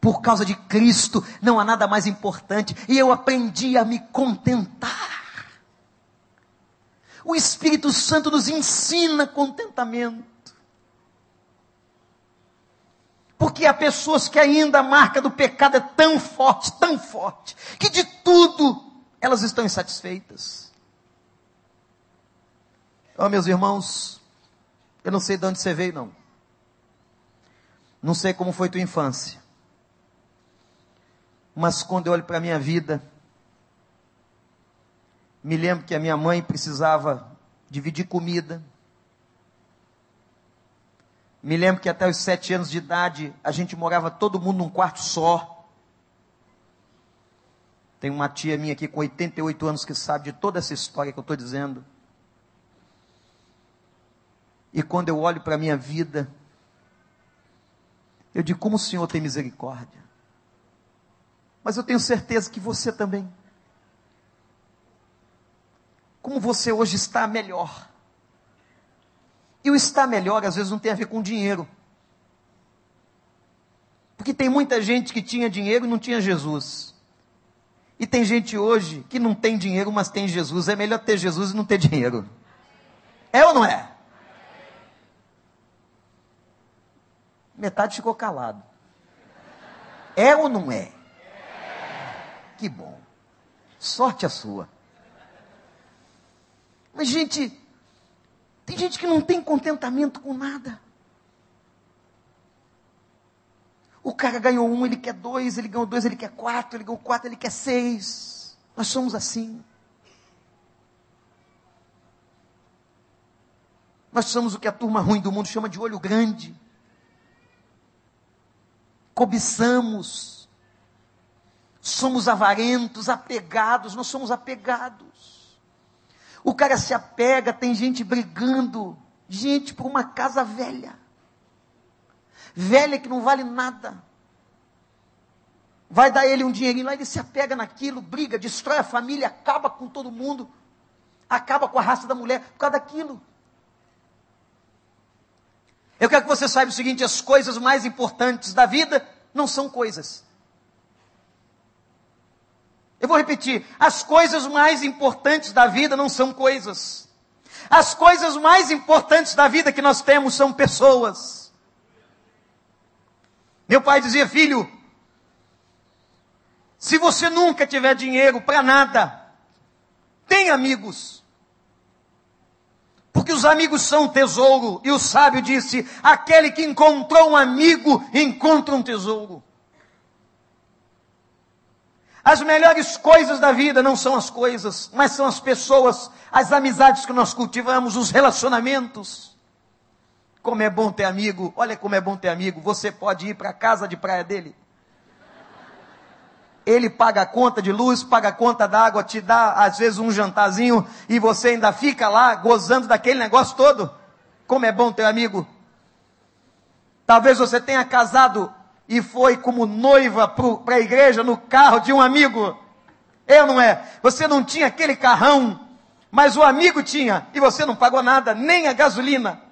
Por causa de Cristo, não há nada mais importante. E eu aprendi a me contentar. O Espírito Santo nos ensina contentamento. Porque há pessoas que ainda a marca do pecado é tão forte, tão forte, que de tudo elas estão insatisfeitas. Oh, meus irmãos, eu não sei de onde você veio, não. Não sei como foi tua infância. Mas quando eu olho para a minha vida, me lembro que a minha mãe precisava dividir comida. Me lembro que até os sete anos de idade a gente morava todo mundo num quarto só. Tem uma tia minha aqui com 88 anos que sabe de toda essa história que eu estou dizendo. E quando eu olho para a minha vida, eu digo como o Senhor tem misericórdia. Mas eu tenho certeza que você também como você hoje está melhor. E o estar melhor às vezes não tem a ver com dinheiro. Porque tem muita gente que tinha dinheiro e não tinha Jesus. E tem gente hoje que não tem dinheiro, mas tem Jesus. É melhor ter Jesus e não ter dinheiro. É ou não é? Metade ficou calado. É ou não é? Que bom. Sorte a sua. Mas, gente, tem gente que não tem contentamento com nada. O cara ganhou um, ele quer dois, ele ganhou dois, ele quer quatro, ele ganhou quatro, ele quer seis. Nós somos assim. Nós somos o que a turma ruim do mundo chama de olho grande. Cobiçamos. Somos avarentos, apegados, nós somos apegados. O cara se apega, tem gente brigando, gente por uma casa velha. Velha que não vale nada. Vai dar ele um dinheirinho lá, ele se apega naquilo, briga, destrói a família, acaba com todo mundo. Acaba com a raça da mulher por causa daquilo. Eu quero que você saiba o seguinte: as coisas mais importantes da vida não são coisas. Eu vou repetir: as coisas mais importantes da vida não são coisas. As coisas mais importantes da vida que nós temos são pessoas. Meu pai dizia, filho, se você nunca tiver dinheiro para nada, tem amigos. Porque os amigos são tesouro. E o sábio disse: aquele que encontrou um amigo encontra um tesouro. As melhores coisas da vida não são as coisas, mas são as pessoas, as amizades que nós cultivamos, os relacionamentos. Como é bom ter amigo, olha como é bom ter amigo. Você pode ir para a casa de praia dele. Ele paga a conta de luz, paga a conta d'água, te dá às vezes um jantarzinho e você ainda fica lá gozando daquele negócio todo. Como é bom ter amigo. Talvez você tenha casado e foi como noiva para a igreja no carro de um amigo. Eu não é. Você não tinha aquele carrão, mas o amigo tinha e você não pagou nada, nem a gasolina.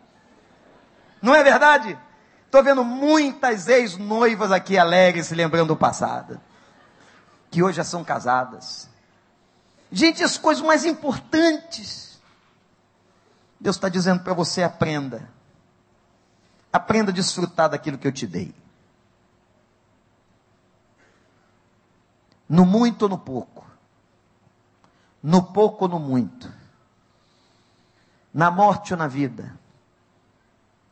Não é verdade? Estou vendo muitas ex-noivas aqui alegres se lembrando do passado, que hoje já são casadas. Gente, as coisas mais importantes. Deus está dizendo para você: aprenda. Aprenda a desfrutar daquilo que eu te dei. No muito ou no pouco. No pouco ou no muito. Na morte ou na vida.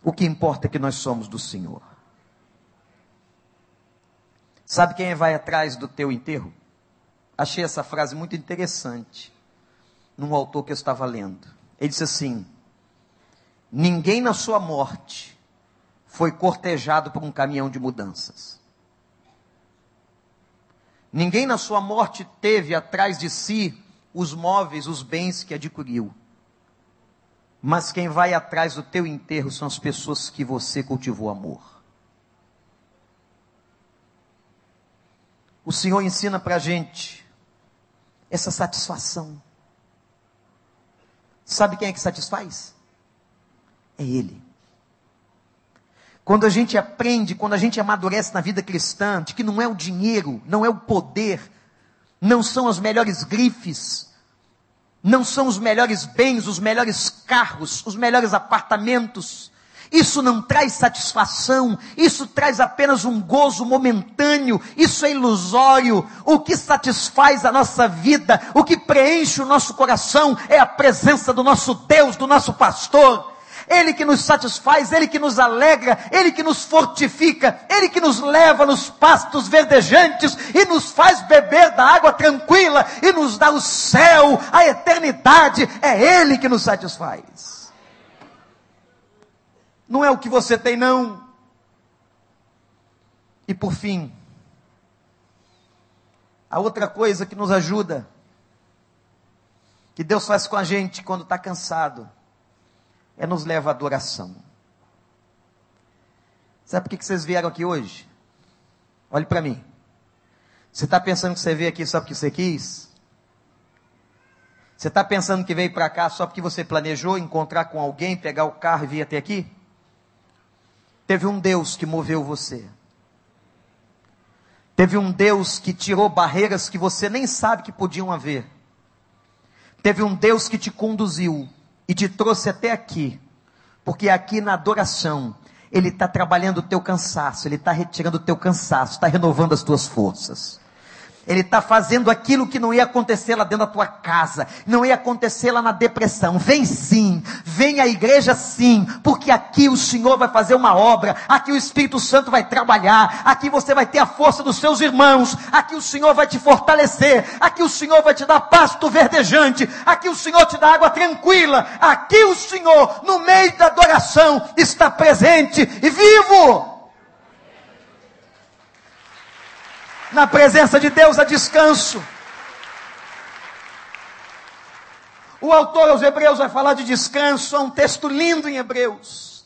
O que importa é que nós somos do Senhor. Sabe quem vai atrás do teu enterro? Achei essa frase muito interessante num autor que eu estava lendo. Ele disse assim: Ninguém na sua morte foi cortejado por um caminhão de mudanças. Ninguém na sua morte teve atrás de si os móveis, os bens que adquiriu. Mas quem vai atrás do teu enterro são as pessoas que você cultivou amor. O Senhor ensina para a gente essa satisfação. Sabe quem é que satisfaz? É Ele. Quando a gente aprende, quando a gente amadurece na vida cristã, de que não é o dinheiro, não é o poder, não são as melhores grifes, não são os melhores bens, os melhores carros, os melhores apartamentos. Isso não traz satisfação, isso traz apenas um gozo momentâneo, isso é ilusório. O que satisfaz a nossa vida, o que preenche o nosso coração é a presença do nosso Deus, do nosso pastor. Ele que nos satisfaz, Ele que nos alegra, Ele que nos fortifica, Ele que nos leva nos pastos verdejantes e nos faz beber da água tranquila e nos dá o céu, a eternidade. É Ele que nos satisfaz. Não é o que você tem, não. E por fim, a outra coisa que nos ajuda, que Deus faz com a gente quando está cansado, é nos leva à adoração. Sabe por que vocês vieram aqui hoje? Olhe para mim. Você está pensando que você veio aqui só porque você quis? Você está pensando que veio para cá só porque você planejou encontrar com alguém, pegar o carro e vir até aqui? Teve um Deus que moveu você. Teve um Deus que tirou barreiras que você nem sabe que podiam haver. Teve um Deus que te conduziu e te trouxe até aqui, porque aqui na adoração, Ele está trabalhando o teu cansaço, Ele está retirando o teu cansaço, está renovando as tuas forças. Ele está fazendo aquilo que não ia acontecer lá dentro da tua casa, não ia acontecer lá na depressão. Vem sim, vem à igreja sim, porque aqui o Senhor vai fazer uma obra, aqui o Espírito Santo vai trabalhar, aqui você vai ter a força dos seus irmãos, aqui o Senhor vai te fortalecer, aqui o Senhor vai te dar pasto verdejante, aqui o Senhor te dá água tranquila, aqui o Senhor, no meio da adoração, está presente e vivo. Na presença de Deus há descanso. O autor aos Hebreus vai falar de descanso, há um texto lindo em Hebreus.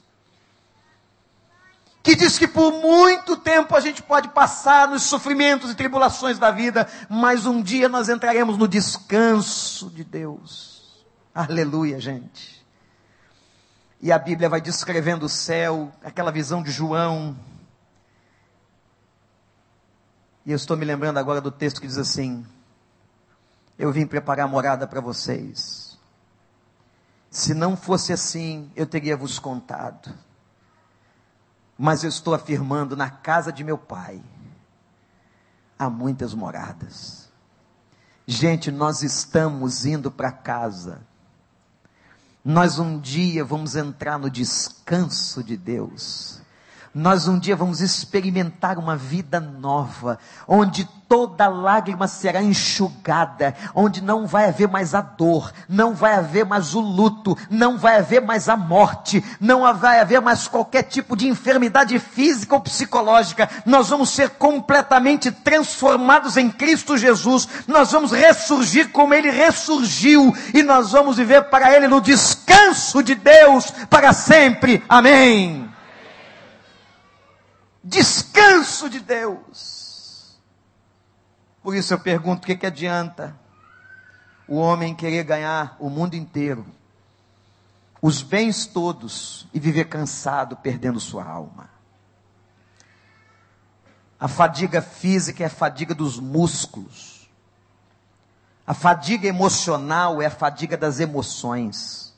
Que diz que por muito tempo a gente pode passar nos sofrimentos e tribulações da vida, mas um dia nós entraremos no descanso de Deus. Aleluia, gente. E a Bíblia vai descrevendo o céu, aquela visão de João, e eu estou me lembrando agora do texto que diz assim: Eu vim preparar morada para vocês. Se não fosse assim, eu teria vos contado. Mas eu estou afirmando, na casa de meu pai há muitas moradas. Gente, nós estamos indo para casa. Nós um dia vamos entrar no descanso de Deus nós um dia vamos experimentar uma vida nova, onde toda lágrima será enxugada, onde não vai haver mais a dor, não vai haver mais o luto, não vai haver mais a morte, não vai haver mais qualquer tipo de enfermidade física ou psicológica. Nós vamos ser completamente transformados em Cristo Jesus, nós vamos ressurgir como Ele ressurgiu, e nós vamos viver para Ele no descanso de Deus para sempre. Amém descanso de Deus. Por isso eu pergunto: o que, que adianta o homem querer ganhar o mundo inteiro, os bens todos e viver cansado, perdendo sua alma? A fadiga física é a fadiga dos músculos. A fadiga emocional é a fadiga das emoções.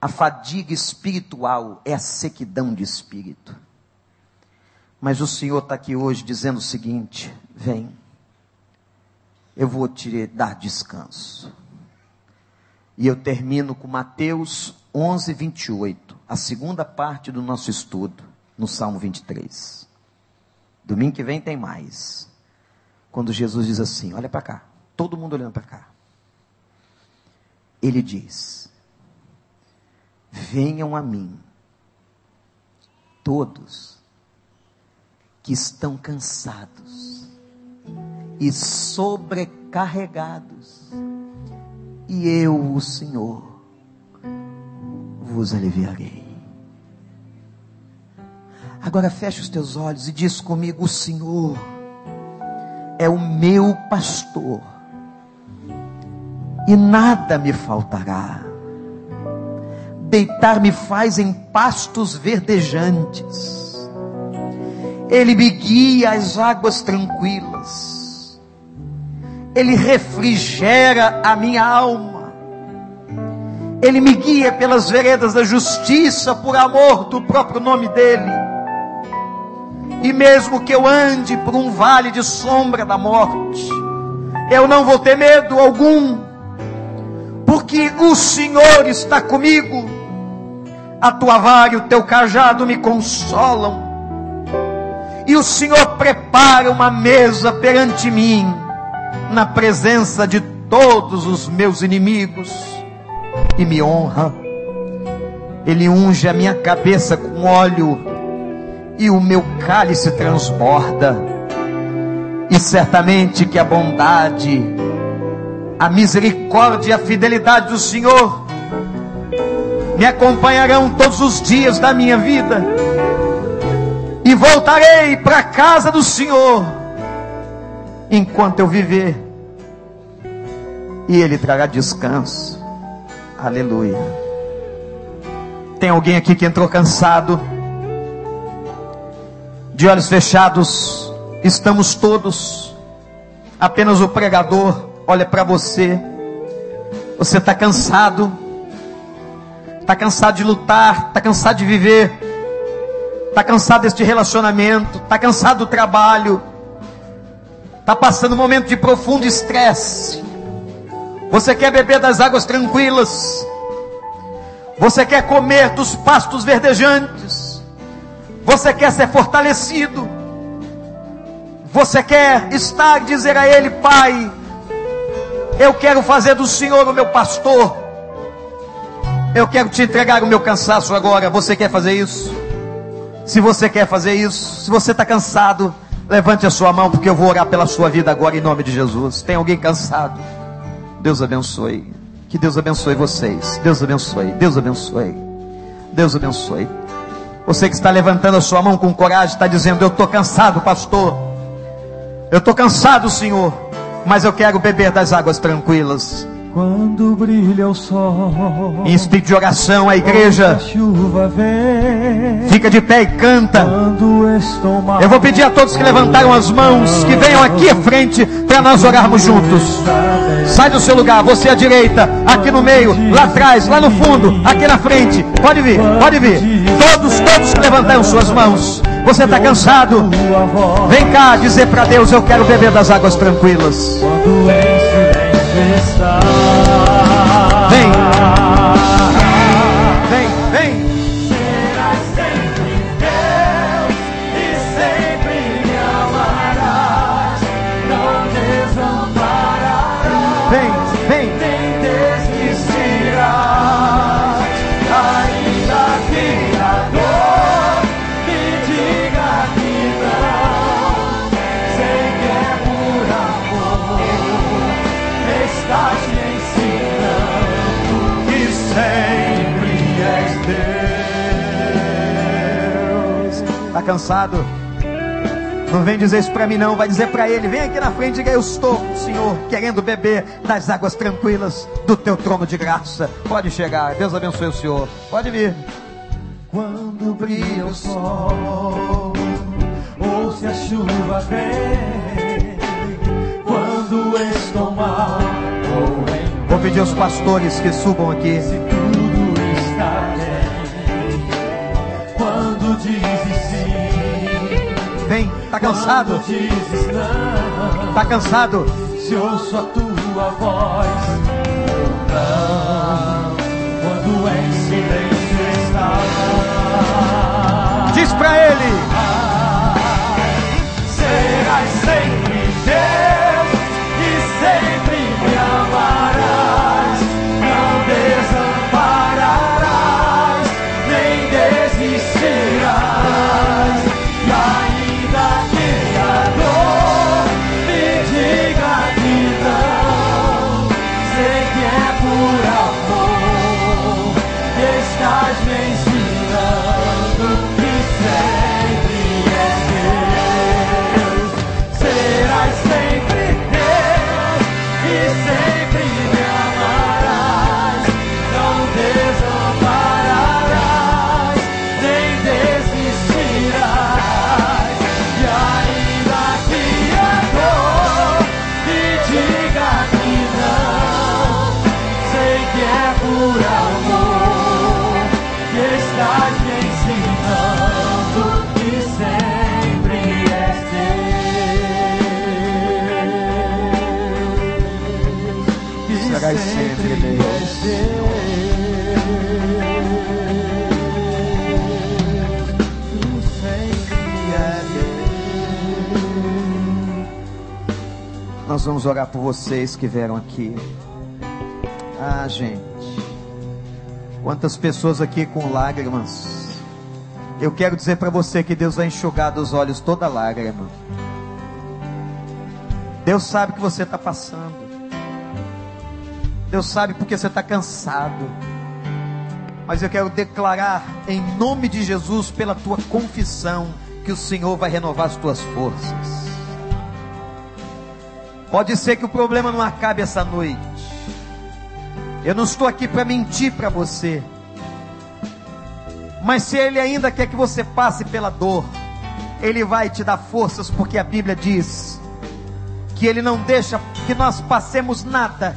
A fadiga espiritual é a sequidão de espírito. Mas o Senhor está aqui hoje dizendo o seguinte: vem, eu vou te dar descanso. E eu termino com Mateus 11, 28, a segunda parte do nosso estudo, no Salmo 23. Domingo que vem tem mais. Quando Jesus diz assim: olha para cá, todo mundo olhando para cá. Ele diz: Venham a mim, todos que estão cansados e sobrecarregados, e eu, o Senhor, vos aliviarei. Agora feche os teus olhos e diz comigo: O Senhor é o meu pastor, e nada me faltará. Deitar-me faz em pastos verdejantes ele me guia às águas tranquilas. Ele refrigera a minha alma. Ele me guia pelas veredas da justiça por amor do próprio nome dele. E mesmo que eu ande por um vale de sombra da morte, eu não vou ter medo algum, porque o Senhor está comigo. A tua vara e o teu cajado me consolam e o Senhor prepara uma mesa perante mim, na presença de todos os meus inimigos, e me honra. Ele unge a minha cabeça com óleo, e o meu cálice transborda. E certamente que a bondade, a misericórdia e a fidelidade do Senhor me acompanharão todos os dias da minha vida e voltarei para a casa do Senhor enquanto eu viver, e Ele trará descanso. Aleluia. Tem alguém aqui que entrou cansado, de olhos fechados, estamos todos, apenas o pregador olha para você, você está cansado, está cansado de lutar, está cansado de viver, está cansado deste relacionamento, está cansado do trabalho, está passando um momento de profundo estresse. Você quer beber das águas tranquilas, você quer comer dos pastos verdejantes, você quer ser fortalecido, você quer estar e dizer a Ele, Pai, eu quero fazer do Senhor o meu pastor. Eu quero te entregar o meu cansaço agora. Você quer fazer isso? Se você quer fazer isso, se você está cansado, levante a sua mão, porque eu vou orar pela sua vida agora em nome de Jesus. Tem alguém cansado? Deus abençoe. Que Deus abençoe vocês. Deus abençoe. Deus abençoe. Deus abençoe. Você que está levantando a sua mão com coragem, está dizendo: Eu estou cansado, pastor. Eu estou cansado, Senhor. Mas eu quero beber das águas tranquilas. Quando brilha o sol, Em espírito de oração, a igreja a fica de pé e canta. Mal, Eu vou pedir a todos que levantaram as mãos que venham aqui à frente para nós orarmos juntos. Sai do seu lugar, você à direita, aqui no meio, lá atrás, lá no fundo, aqui na frente. Pode vir, pode vir. Todos, todos que levantaram suas mãos. Você está cansado? Vem cá dizer para Deus: Eu quero beber das águas tranquilas. Cansado? Não vem dizer isso para mim não, vai dizer para ele, vem aqui na frente e diga, eu estou, Senhor, querendo beber das águas tranquilas do teu trono de graça. Pode chegar, Deus abençoe o Senhor. Pode vir. Quando brilha o sol, ou se a chuva vem, quando estou mal, ou em Vou pedir aos pastores que subam aqui. Cansado? dizes não, Tá cansado? se ouço a tua voz, não, quando em silêncio estás. Diz para ele. Vamos orar por vocês que vieram aqui. Ah, gente. Quantas pessoas aqui com lágrimas. Eu quero dizer para você que Deus vai enxugar dos olhos toda lágrima. Deus sabe que você está passando. Deus sabe porque você está cansado. Mas eu quero declarar em nome de Jesus, pela tua confissão, que o Senhor vai renovar as tuas forças. Pode ser que o problema não acabe essa noite. Eu não estou aqui para mentir para você. Mas se Ele ainda quer que você passe pela dor, Ele vai te dar forças, porque a Bíblia diz que Ele não deixa que nós passemos nada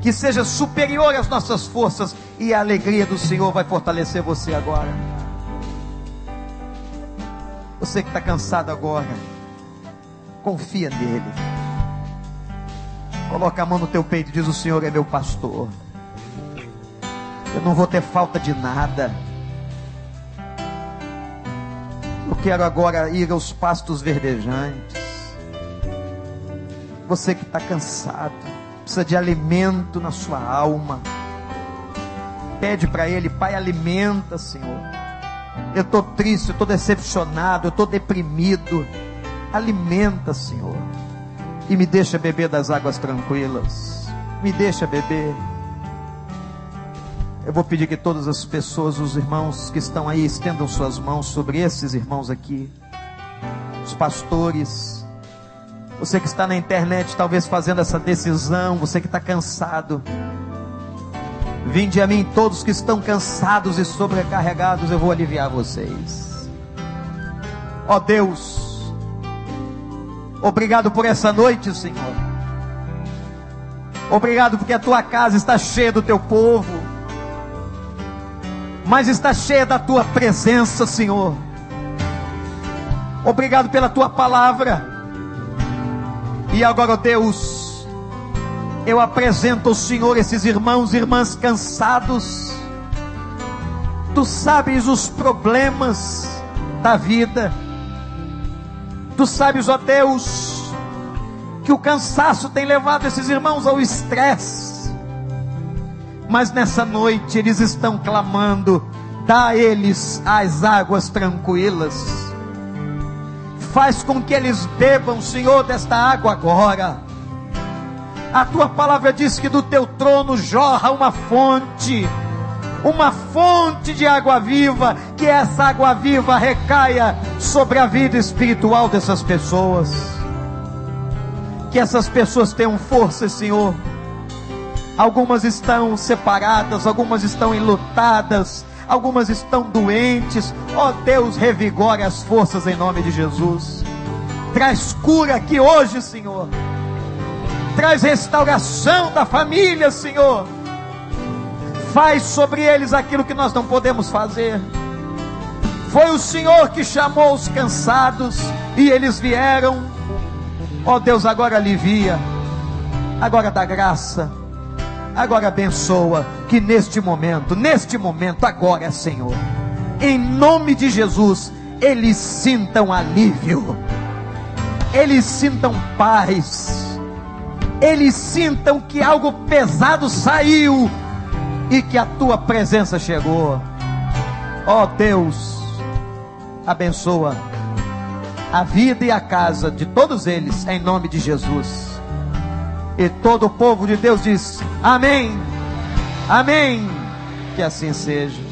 que seja superior às nossas forças, e a alegria do Senhor vai fortalecer você agora. Você que está cansado agora, confia nele. Coloca a mão no teu peito e diz: O Senhor é meu pastor. Eu não vou ter falta de nada. Eu quero agora ir aos pastos verdejantes. Você que está cansado, precisa de alimento na sua alma. Pede para Ele, Pai, alimenta, Senhor. Eu estou triste, eu estou decepcionado, eu estou deprimido. Alimenta, Senhor. E me deixa beber das águas tranquilas. Me deixa beber. Eu vou pedir que todas as pessoas, os irmãos que estão aí, estendam suas mãos sobre esses irmãos aqui. Os pastores. Você que está na internet, talvez fazendo essa decisão, você que está cansado. Vinde a mim todos que estão cansados e sobrecarregados, eu vou aliviar vocês. Ó oh Deus, obrigado por essa noite, Senhor. Obrigado porque a tua casa está cheia do teu povo, mas está cheia da tua presença, Senhor. Obrigado pela tua palavra. E agora, ó Deus, eu apresento ao Senhor esses irmãos e irmãs cansados. Tu sabes os problemas da vida. Tu sabes, ó Deus, que o cansaço tem levado esses irmãos ao estresse. Mas nessa noite eles estão clamando: dá a eles as águas tranquilas faz com que eles bebam, Senhor, desta água agora. A tua palavra diz que do teu trono jorra uma fonte, uma fonte de água viva, que essa água viva recaia sobre a vida espiritual dessas pessoas. Que essas pessoas tenham força, Senhor. Algumas estão separadas, algumas estão enlutadas, algumas estão doentes. Ó oh, Deus, revigore as forças em nome de Jesus. Traz cura aqui hoje, Senhor. Traz restauração da família, Senhor. Faz sobre eles aquilo que nós não podemos fazer. Foi o Senhor que chamou os cansados e eles vieram. Ó oh, Deus, agora alivia, agora dá graça Agora abençoa que neste momento, neste momento, agora, Senhor, em nome de Jesus, eles sintam alívio, eles sintam paz, eles sintam que algo pesado saiu e que a tua presença chegou. Ó oh, Deus, abençoa a vida e a casa de todos eles, em nome de Jesus. E todo o povo de Deus diz: Amém. Amém. Que assim seja.